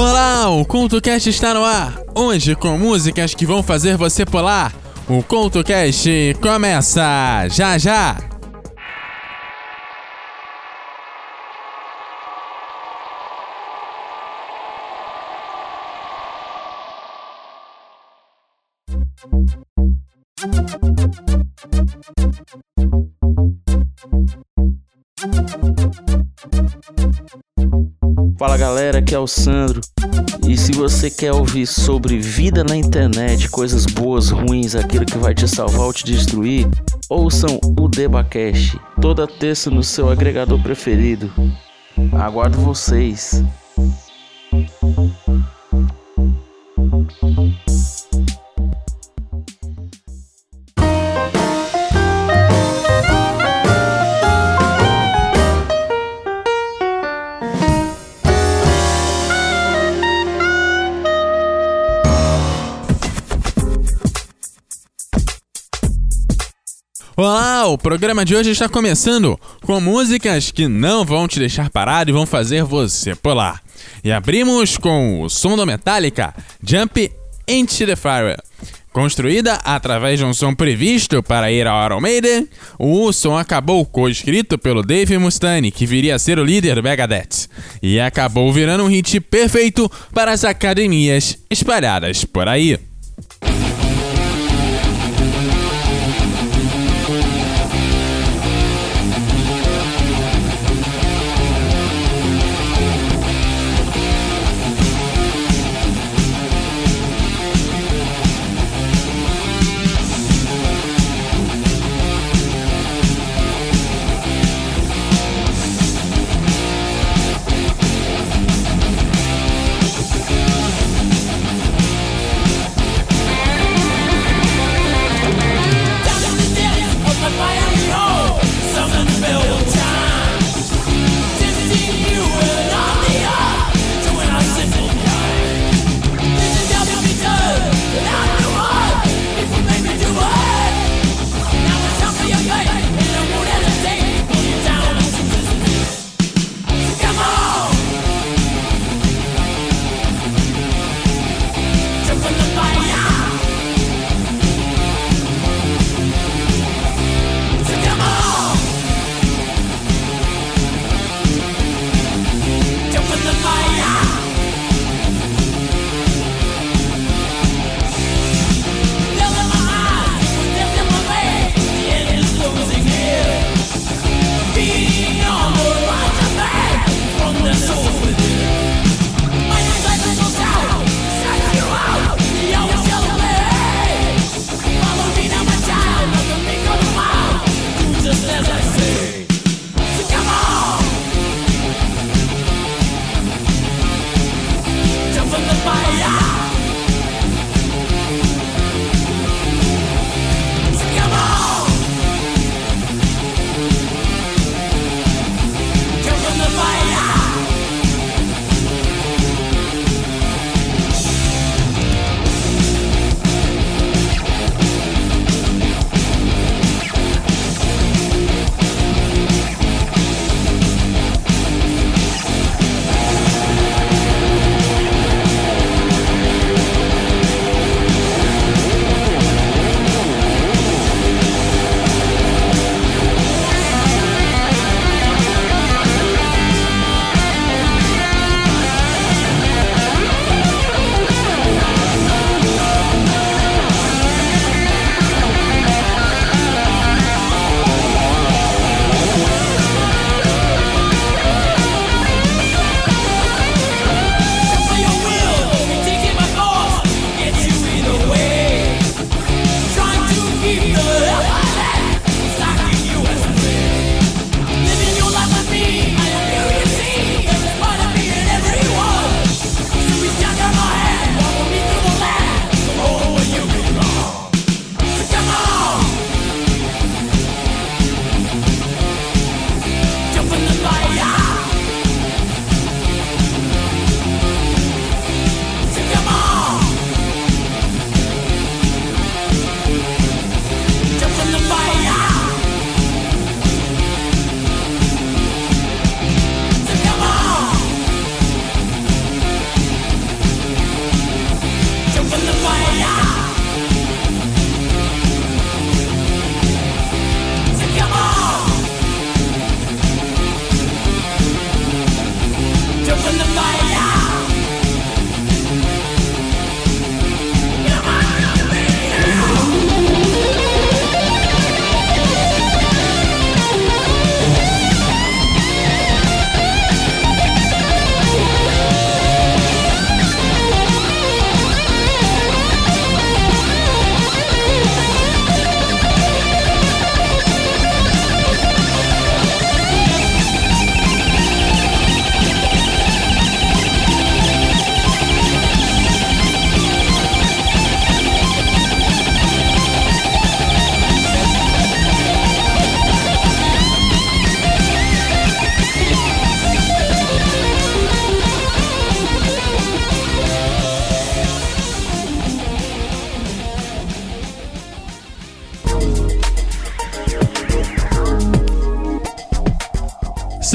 Olá, o CultoCast está no ar. Hoje com músicas que vão fazer você pular. O CultoCast começa já já. Fala galera, aqui é o Sandro. E se você quer ouvir sobre vida na internet, coisas boas, ruins, aquilo que vai te salvar ou te destruir, ouçam o Debacast toda terça no seu agregador preferido. Aguardo vocês. Olá, o programa de hoje está começando com músicas que não vão te deixar parado e vão fazer você pular. E abrimos com o som do Metallica, Jump Into the Fire. Construída através de um som previsto para ir ao Iron Maiden, o som acabou co-escrito pelo Dave Mustaine, que viria a ser o líder do Megadeth, e acabou virando um hit perfeito para as academias espalhadas por aí.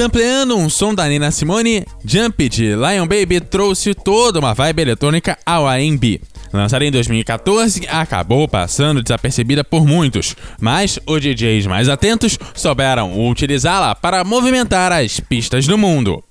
Sampleando um som da Nina Simone, Jump de Lion Baby trouxe toda uma vibe eletrônica ao R&B. Lançada em 2014, acabou passando desapercebida por muitos, mas os DJs mais atentos souberam utilizá-la para movimentar as pistas do mundo.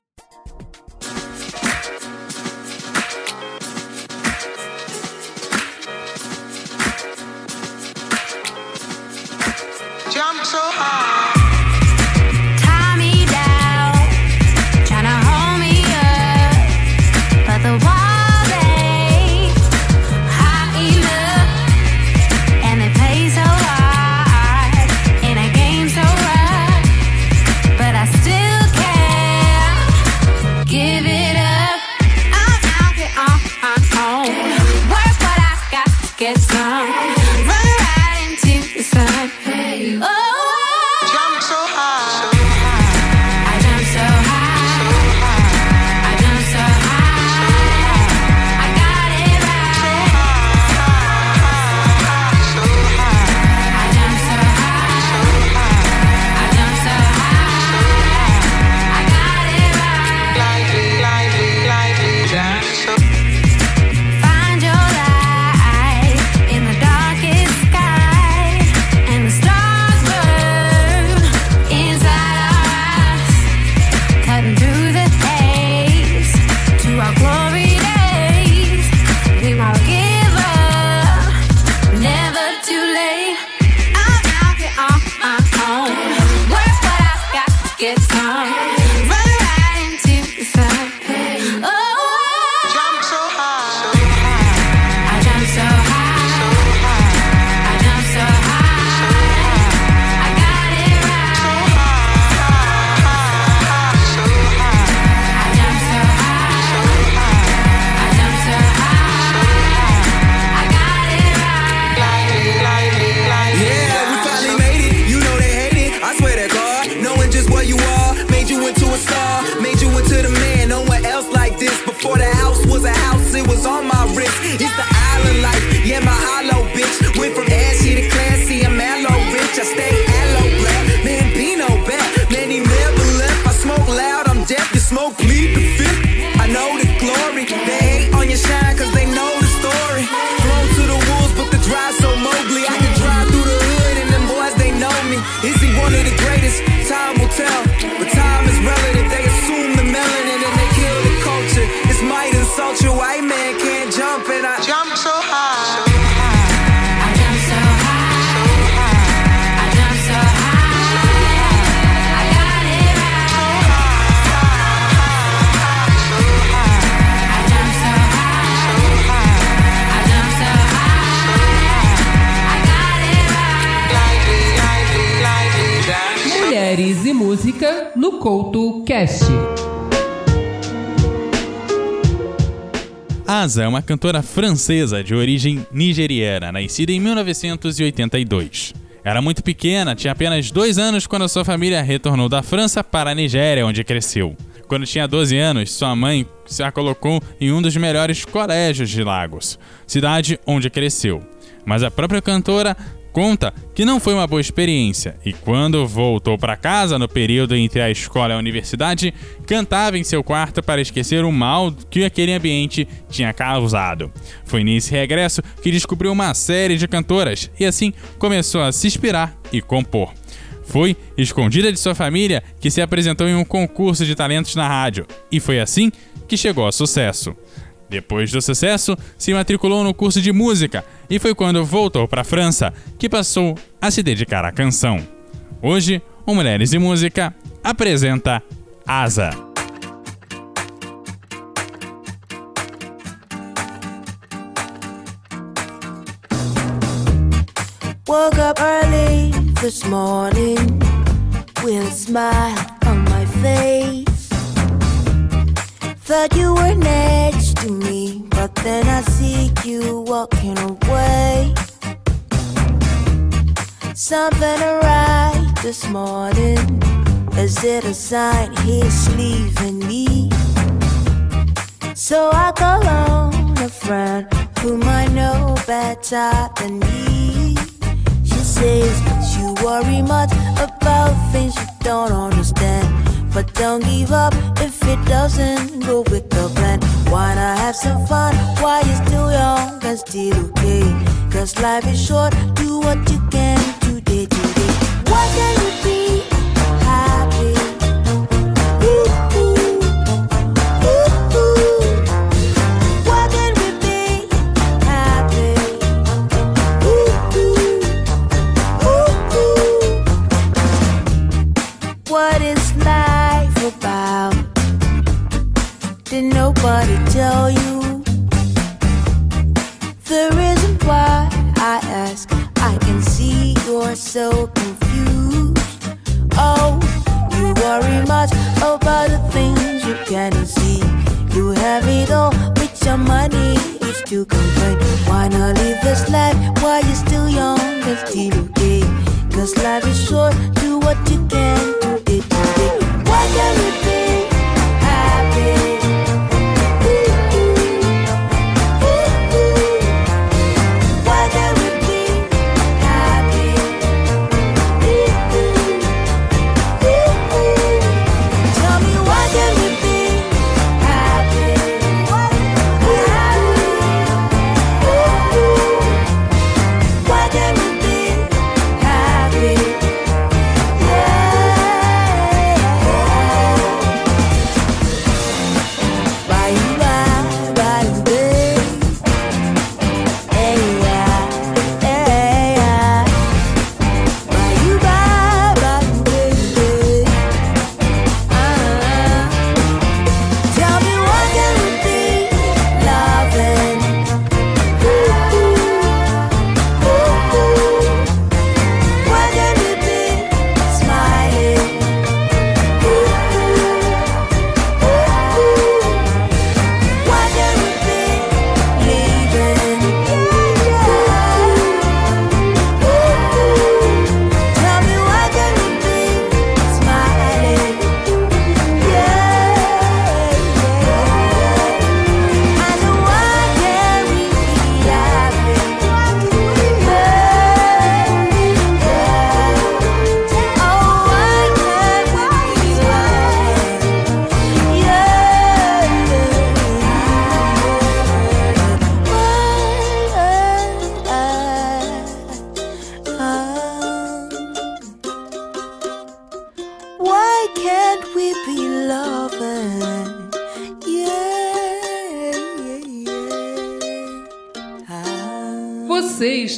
It's the island life, yeah, my hollow bitch. Went from ashy to classy, I'm mellow rich. I stay aloe black, man, be no back. Many never left. I smoke loud, I'm deaf. You smoke, leave the fifth. I know the glory, they hate on your shine, cause Couto Cast. Asa é uma cantora francesa de origem nigeriana, nascida em 1982. Era muito pequena, tinha apenas dois anos quando sua família retornou da França para a Nigéria, onde cresceu. Quando tinha 12 anos, sua mãe se a colocou em um dos melhores colégios de Lagos, cidade onde cresceu. Mas a própria cantora conta que não foi uma boa experiência e quando voltou para casa no período entre a escola e a universidade, cantava em seu quarto para esquecer o mal que aquele ambiente tinha causado. Foi nesse regresso que descobriu uma série de cantoras e assim começou a se inspirar e compor. Foi escondida de sua família que se apresentou em um concurso de talentos na rádio e foi assim que chegou ao sucesso. Depois do sucesso, se matriculou no curso de música e foi quando voltou para a França que passou a se dedicar à canção. Hoje, o Mulheres e Música apresenta Asa. Woke up early this morning with a smile on my face. Thought you were next to me, but then I see you walking away. Something right this morning. Is it a sign he's leaving me? So I call on a friend who might know better than me. She says you worry much about things you don't understand. But don't give up if it doesn't go with the plan. Wanna have some fun while you're still young and still okay. Cause life is short, do what you can. love you.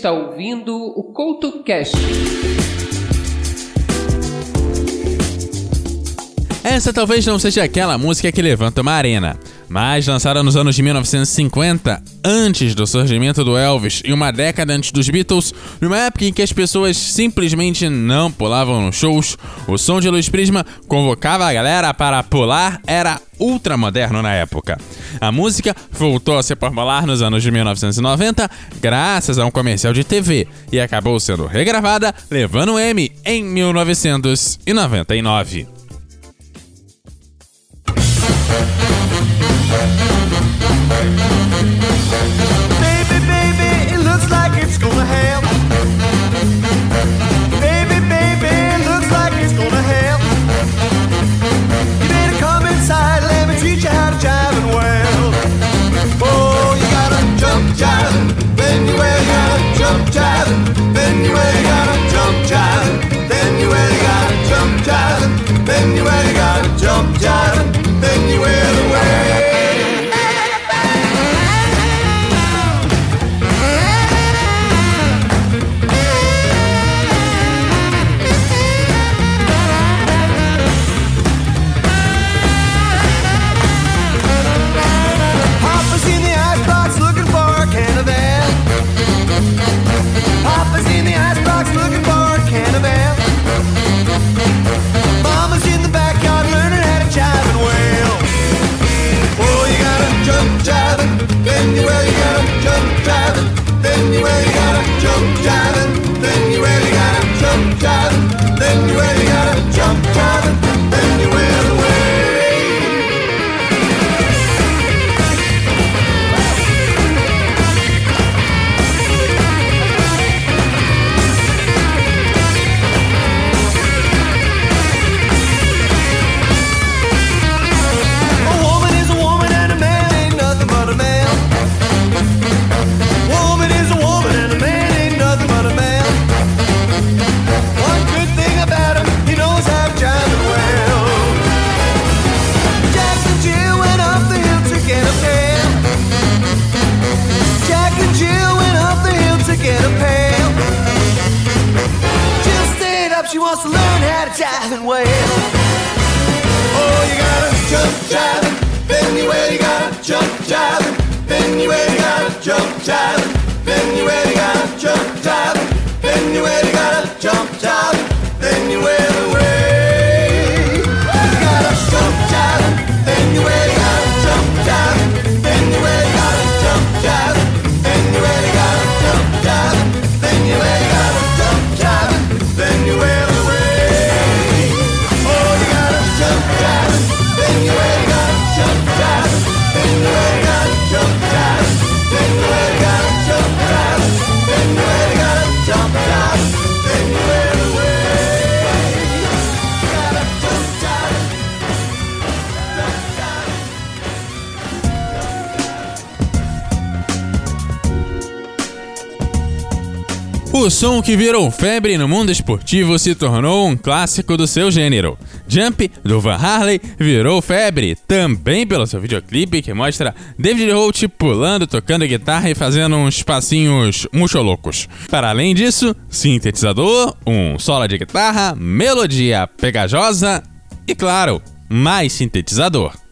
está ouvindo o CoutoCast. Essa talvez não seja aquela música que levanta uma arena, mas lançada nos anos de 1950, antes do surgimento do Elvis e uma década antes dos Beatles, numa época em que as pessoas simplesmente não pulavam nos shows, o som de Luz Prisma convocava a galera para pular era ultramoderno na época. A música voltou a se popular nos anos de 1990 graças a um comercial de TV e acabou sendo regravada, levando o M em 1999. Bye. O som que virou febre no mundo esportivo se tornou um clássico do seu gênero. Jump, do Van Harley, virou febre, também pelo seu videoclipe que mostra David Holt pulando, tocando guitarra e fazendo uns passinhos muxolocos. Para além disso, sintetizador, um solo de guitarra, melodia pegajosa e, claro, mais sintetizador.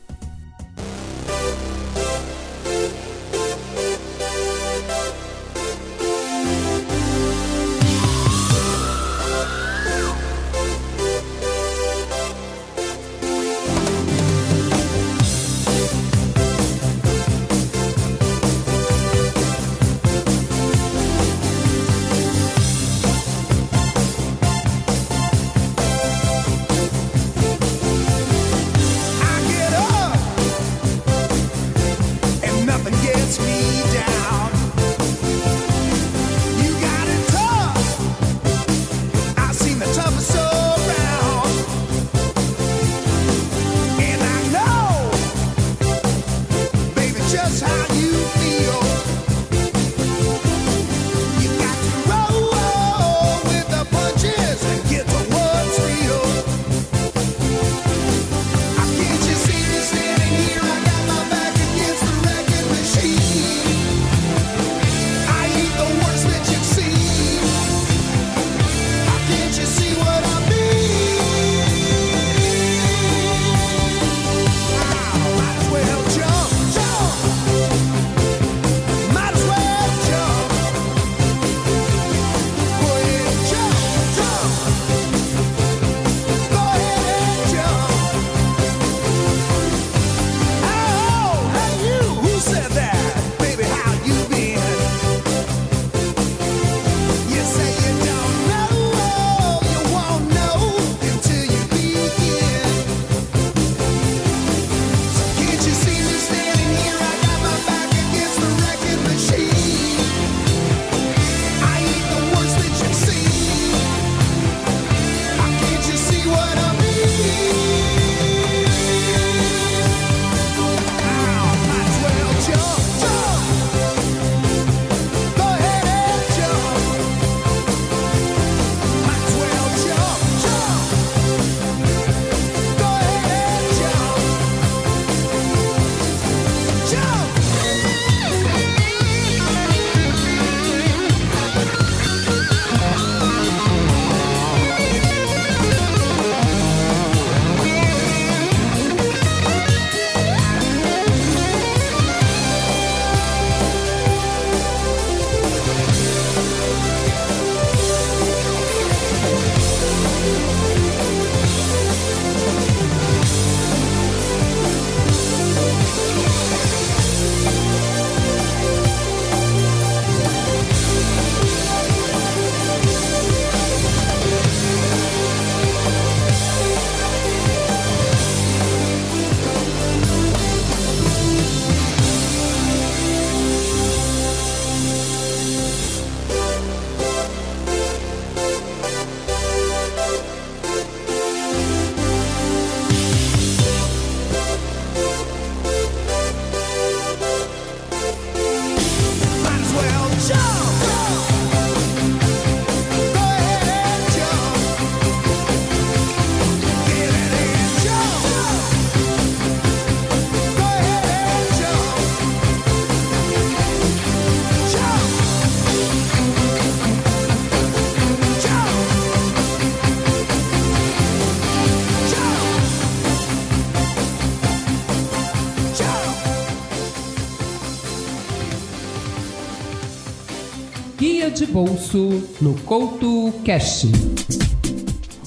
bolso no Couto Cash.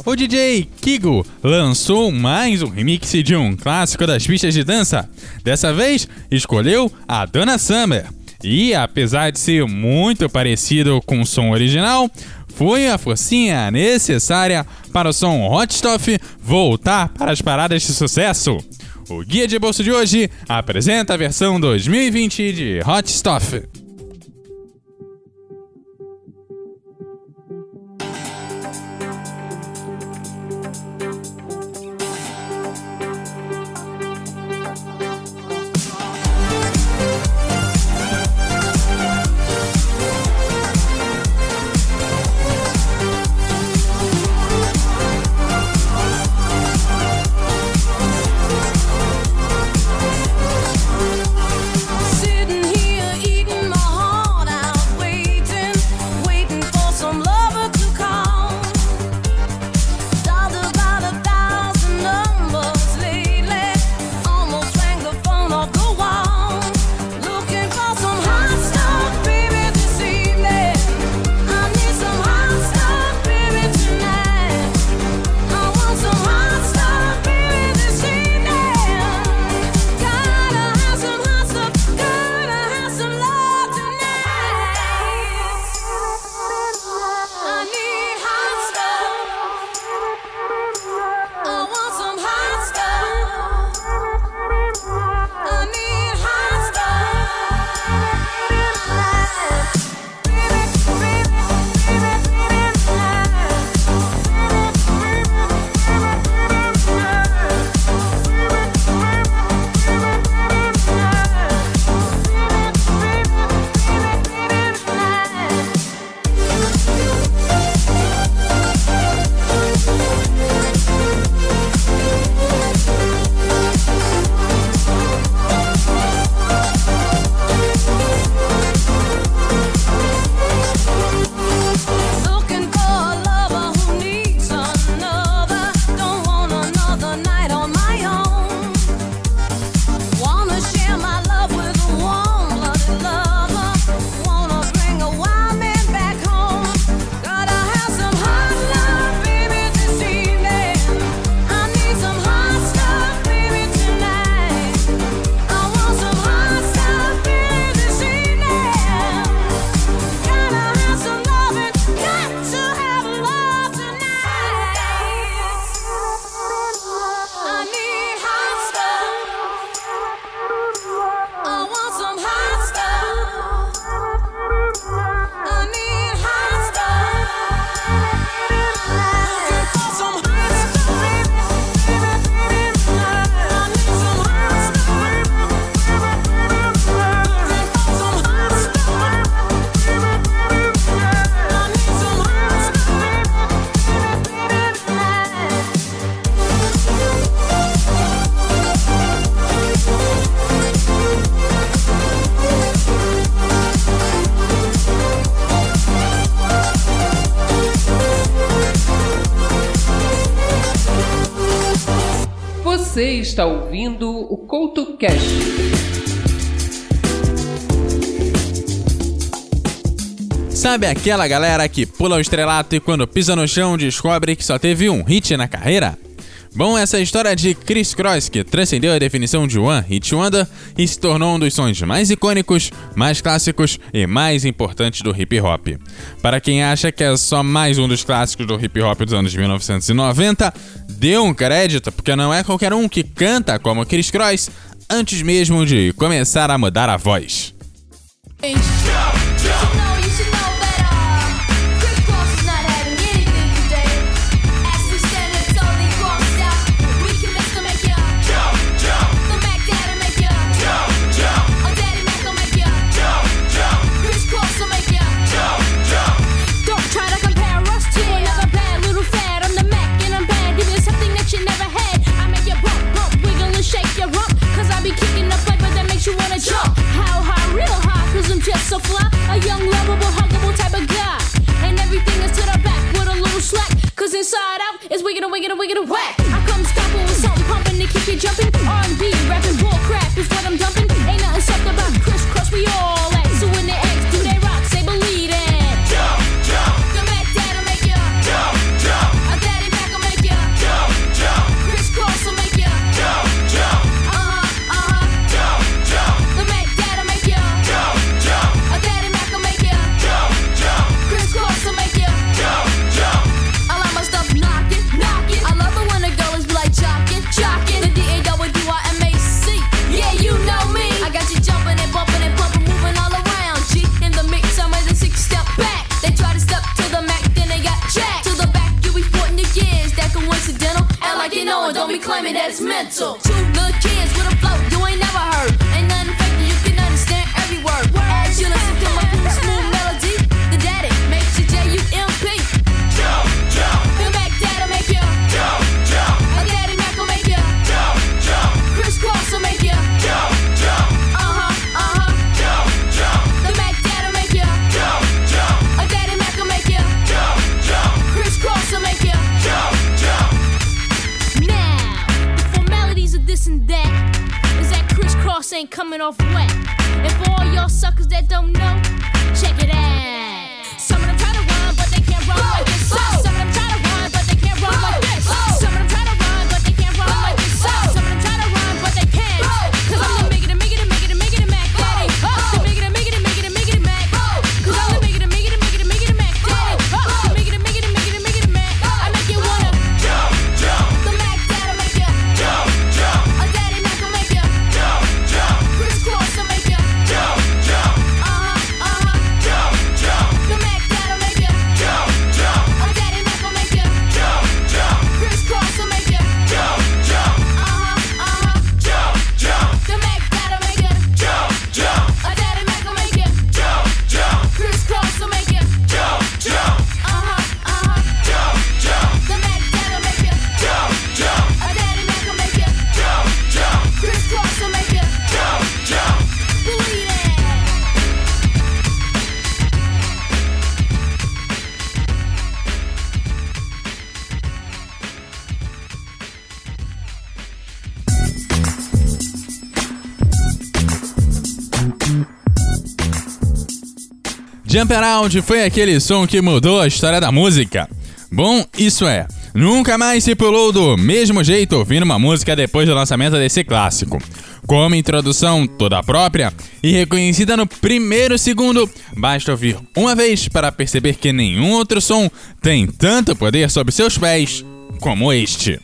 O DJ Kigo lançou mais um remix de um clássico das pistas de dança. Dessa vez, escolheu a Donna Summer. E apesar de ser muito parecido com o som original, foi a forcinha necessária para o som Hot Stuff voltar para as paradas de sucesso. O Guia de Bolso de hoje apresenta a versão 2020 de Hot Stuff. Você está ouvindo o Couto Cash. Sabe aquela galera que pula o estrelato e quando pisa no chão descobre que só teve um hit na carreira? Bom, essa é história de Chris Cross, que transcendeu a definição de One Hit Wonder e se tornou um dos sons mais icônicos, mais clássicos e mais importantes do hip hop. Para quem acha que é só mais um dos clássicos do hip hop dos anos 1990, dê um crédito, porque não é qualquer um que canta como Chris Cross antes mesmo de começar a mudar a voz. coming off wet. And for all y'all suckers that don't know, check it out. Jump Around foi aquele som que mudou a história da música. Bom, isso é. Nunca mais se pulou do mesmo jeito ouvindo uma música depois do lançamento desse clássico. Como introdução toda própria e reconhecida no primeiro segundo, basta ouvir uma vez para perceber que nenhum outro som tem tanto poder sobre seus pés como este.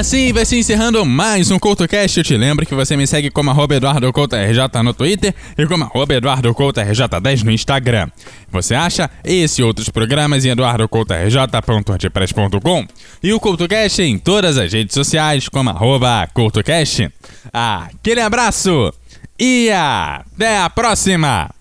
Assim vai se encerrando mais um CoutoCast. Eu te lembro que você me segue como arroba EduardoCoutoRJ no Twitter e como arroba EduardoCoutoRJ10 no Instagram. Você acha esse e outros programas em eduardocoutorj.wordpress.com e o CoutoCast em todas as redes sociais como arroba CoutoCast. Aquele abraço e até a próxima!